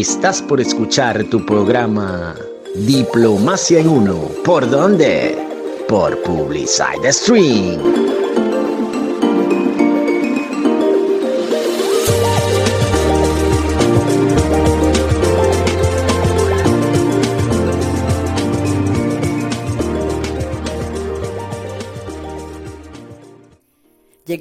Estás por escuchar tu programa Diplomacia en Uno. ¿Por dónde? Por Publicide Stream.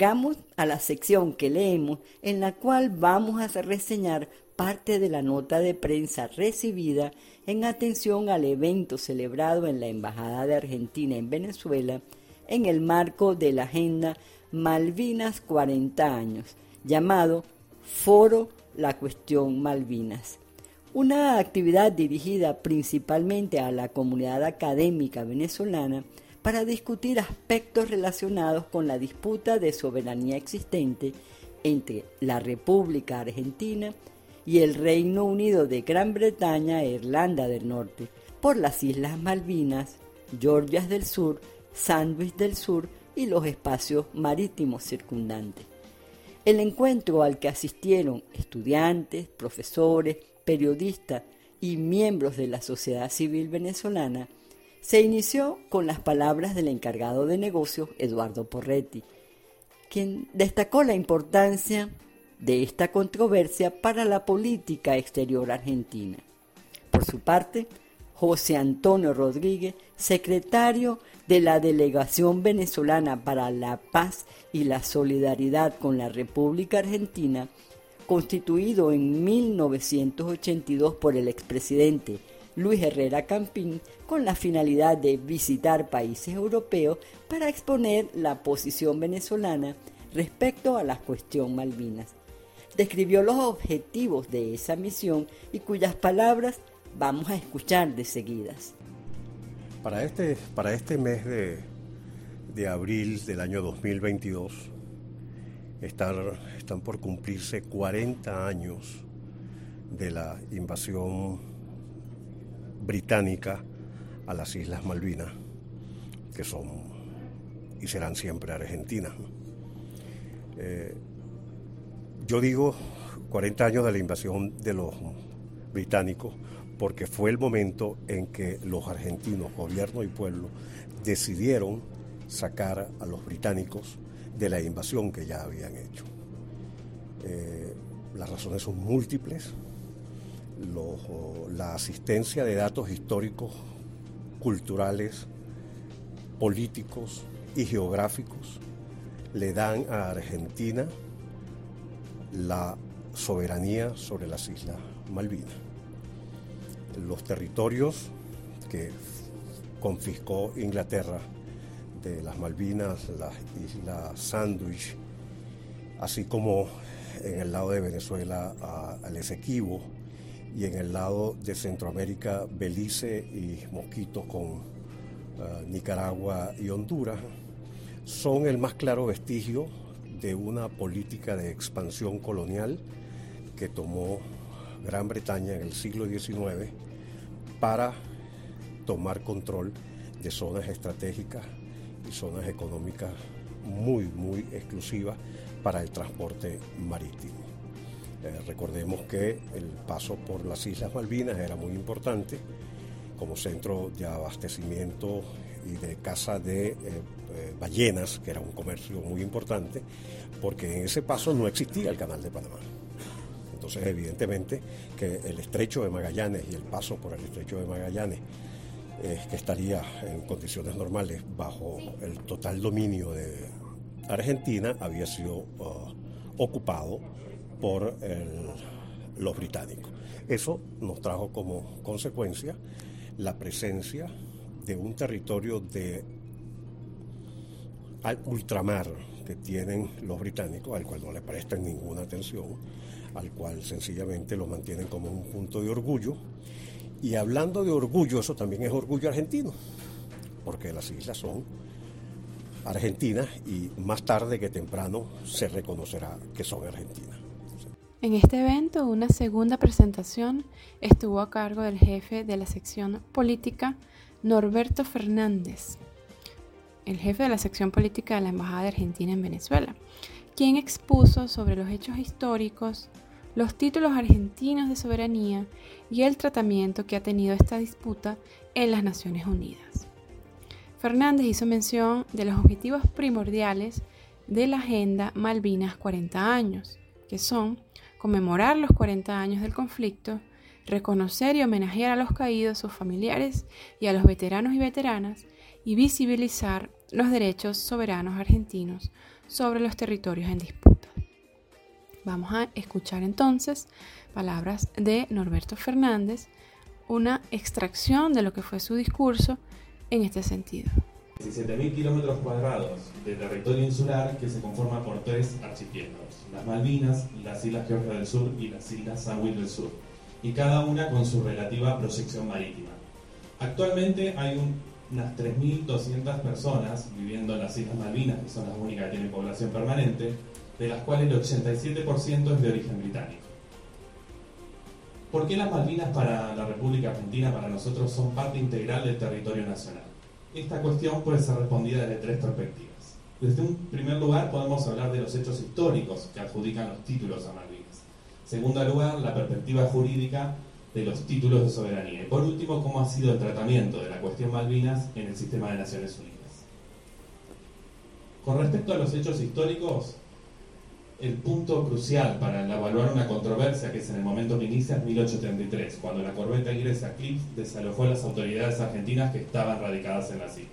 Llegamos a la sección que leemos en la cual vamos a reseñar parte de la nota de prensa recibida en atención al evento celebrado en la Embajada de Argentina en Venezuela en el marco de la Agenda Malvinas 40 años, llamado Foro La Cuestión Malvinas. Una actividad dirigida principalmente a la comunidad académica venezolana para discutir aspectos relacionados con la disputa de soberanía existente entre la República Argentina y el Reino Unido de Gran Bretaña e Irlanda del Norte por las Islas Malvinas, Georgias del Sur, Sandwich del Sur y los espacios marítimos circundantes. El encuentro al que asistieron estudiantes, profesores, periodistas y miembros de la sociedad civil venezolana se inició con las palabras del encargado de negocios, Eduardo Porretti, quien destacó la importancia de esta controversia para la política exterior argentina. Por su parte, José Antonio Rodríguez, secretario de la Delegación Venezolana para la Paz y la Solidaridad con la República Argentina, constituido en 1982 por el expresidente Luis Herrera Campín con la finalidad de visitar países europeos para exponer la posición venezolana respecto a la cuestión Malvinas. Describió los objetivos de esa misión y cuyas palabras vamos a escuchar de seguidas. Para este, para este mes de, de abril del año 2022 están, están por cumplirse 40 años de la invasión británica a las Islas Malvinas, que son y serán siempre argentinas. Eh, yo digo 40 años de la invasión de los británicos porque fue el momento en que los argentinos, gobierno y pueblo, decidieron sacar a los británicos de la invasión que ya habían hecho. Eh, las razones son múltiples, la asistencia de datos históricos, culturales, políticos y geográficos le dan a Argentina la soberanía sobre las Islas Malvinas. Los territorios que confiscó Inglaterra de las Malvinas, las Islas Sandwich, así como en el lado de Venezuela al Esequibo, y en el lado de Centroamérica, Belice y Mosquitos con eh, Nicaragua y Honduras, son el más claro vestigio de una política de expansión colonial que tomó Gran Bretaña en el siglo XIX para tomar control de zonas estratégicas y zonas económicas muy, muy exclusivas para el transporte marítimo. Eh, recordemos que el paso por las Islas Malvinas era muy importante como centro de abastecimiento y de caza de eh, eh, ballenas, que era un comercio muy importante, porque en ese paso no existía el canal de Panamá. Entonces, evidentemente, que el estrecho de Magallanes y el paso por el estrecho de Magallanes, que estaría en condiciones normales bajo el total dominio de Argentina, había sido uh, ocupado por los británicos. Eso nos trajo como consecuencia la presencia de un territorio de ultramar que tienen los británicos, al cual no le prestan ninguna atención, al cual sencillamente lo mantienen como un punto de orgullo. Y hablando de orgullo, eso también es orgullo argentino, porque las islas son argentinas y más tarde que temprano se reconocerá que son argentinas. En este evento, una segunda presentación estuvo a cargo del jefe de la sección política, Norberto Fernández, el jefe de la sección política de la Embajada de Argentina en Venezuela, quien expuso sobre los hechos históricos, los títulos argentinos de soberanía y el tratamiento que ha tenido esta disputa en las Naciones Unidas. Fernández hizo mención de los objetivos primordiales de la Agenda Malvinas 40 años, que son conmemorar los 40 años del conflicto, reconocer y homenajear a los caídos, sus familiares y a los veteranos y veteranas, y visibilizar los derechos soberanos argentinos sobre los territorios en disputa. Vamos a escuchar entonces palabras de Norberto Fernández, una extracción de lo que fue su discurso en este sentido. 17.000 kilómetros cuadrados de territorio insular que se conforma por tres archipiélagos, las Malvinas, las Islas Georgia del Sur y las Islas Sandwich del Sur, y cada una con su relativa proyección marítima. Actualmente hay unas 3.200 personas viviendo en las Islas Malvinas, que son las únicas que tienen población permanente, de las cuales el 87% es de origen británico. ¿Por qué las Malvinas para la República Argentina, para nosotros, son parte integral del territorio nacional? Esta cuestión puede ser respondida desde tres perspectivas. Desde un primer lugar podemos hablar de los hechos históricos que adjudican los títulos a Malvinas. Segundo lugar, la perspectiva jurídica de los títulos de soberanía. Y por último, cómo ha sido el tratamiento de la cuestión Malvinas en el sistema de Naciones Unidas. Con respecto a los hechos históricos, el punto crucial para evaluar una controversia que es en el momento que inicia es 1833, cuando la corbeta inglesa Eclipse desalojó a las autoridades argentinas que estaban radicadas en las islas.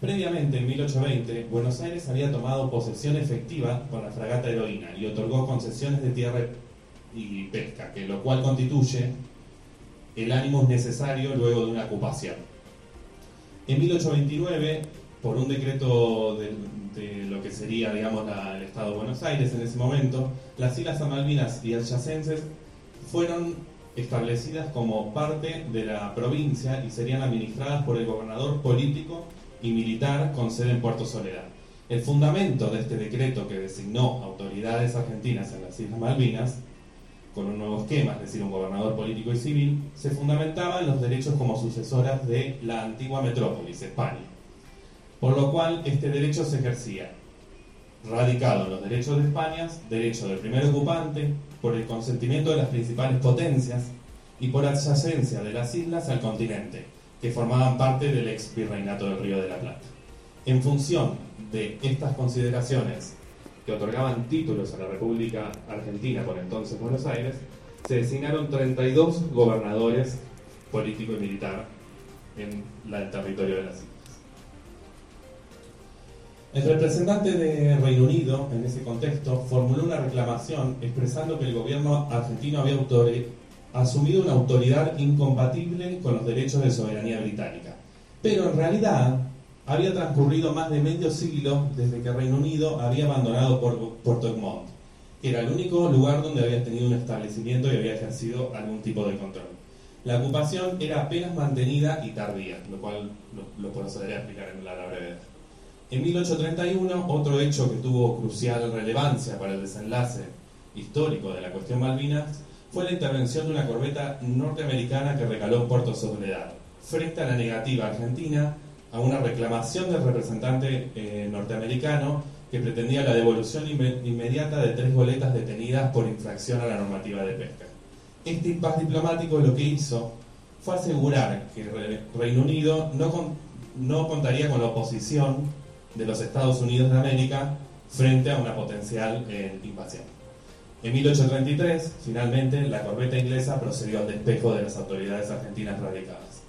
Previamente, en 1820, Buenos Aires había tomado posesión efectiva con la fragata Heroína y otorgó concesiones de tierra y pesca, que lo cual constituye el ánimo necesario luego de una ocupación. En 1829, por un decreto de, lo que sería, digamos, el Estado de Buenos Aires en ese momento, las Islas Malvinas y adyacenses fueron establecidas como parte de la provincia y serían administradas por el gobernador político y militar con sede en Puerto Soledad. El fundamento de este decreto que designó autoridades argentinas en las Islas Malvinas con un nuevo esquema, es decir, un gobernador político y civil, se fundamentaba en los derechos como sucesoras de la antigua metrópolis, España. Por lo cual, este derecho se ejercía radicado en los derechos de España, derecho del primer ocupante, por el consentimiento de las principales potencias y por adyacencia de las islas al continente, que formaban parte del ex virreinato del Río de la Plata. En función de estas consideraciones que otorgaban títulos a la República Argentina, por entonces Buenos Aires, se designaron 32 gobernadores político y militar en el territorio de las islas. El representante de Reino Unido, en ese contexto, formuló una reclamación expresando que el gobierno argentino había asumido una autoridad incompatible con los derechos de soberanía británica. Pero en realidad había transcurrido más de medio siglo desde que Reino Unido había abandonado Puerto Egmont, que era el único lugar donde había tenido un establecimiento y había ejercido algún tipo de control. La ocupación era apenas mantenida y tardía, lo cual lo, lo procederé a explicar en la brevedad. En 1831, otro hecho que tuvo crucial relevancia para el desenlace histórico de la cuestión Malvinas fue la intervención de una corbeta norteamericana que recaló en Puerto Soledad, frente a la negativa argentina a una reclamación del representante eh, norteamericano que pretendía la devolución inmediata de tres boletas detenidas por infracción a la normativa de pesca. Este impasse diplomático lo que hizo fue asegurar que Reino Unido no, no contaría con la oposición de los Estados Unidos de América frente a una potencial eh, invasión. En 1833, finalmente, la corbeta inglesa procedió al despejo de las autoridades argentinas radicadas.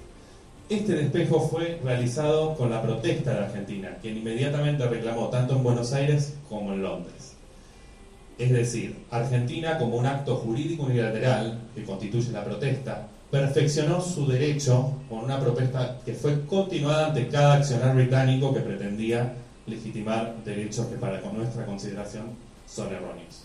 Este despejo fue realizado con la protesta de Argentina, quien inmediatamente reclamó tanto en Buenos Aires como en Londres. Es decir, Argentina, como un acto jurídico unilateral que constituye la protesta, perfeccionó su derecho con una protesta que fue continuada ante cada accionar británico que pretendía legitimar derechos que para nuestra consideración son erróneos.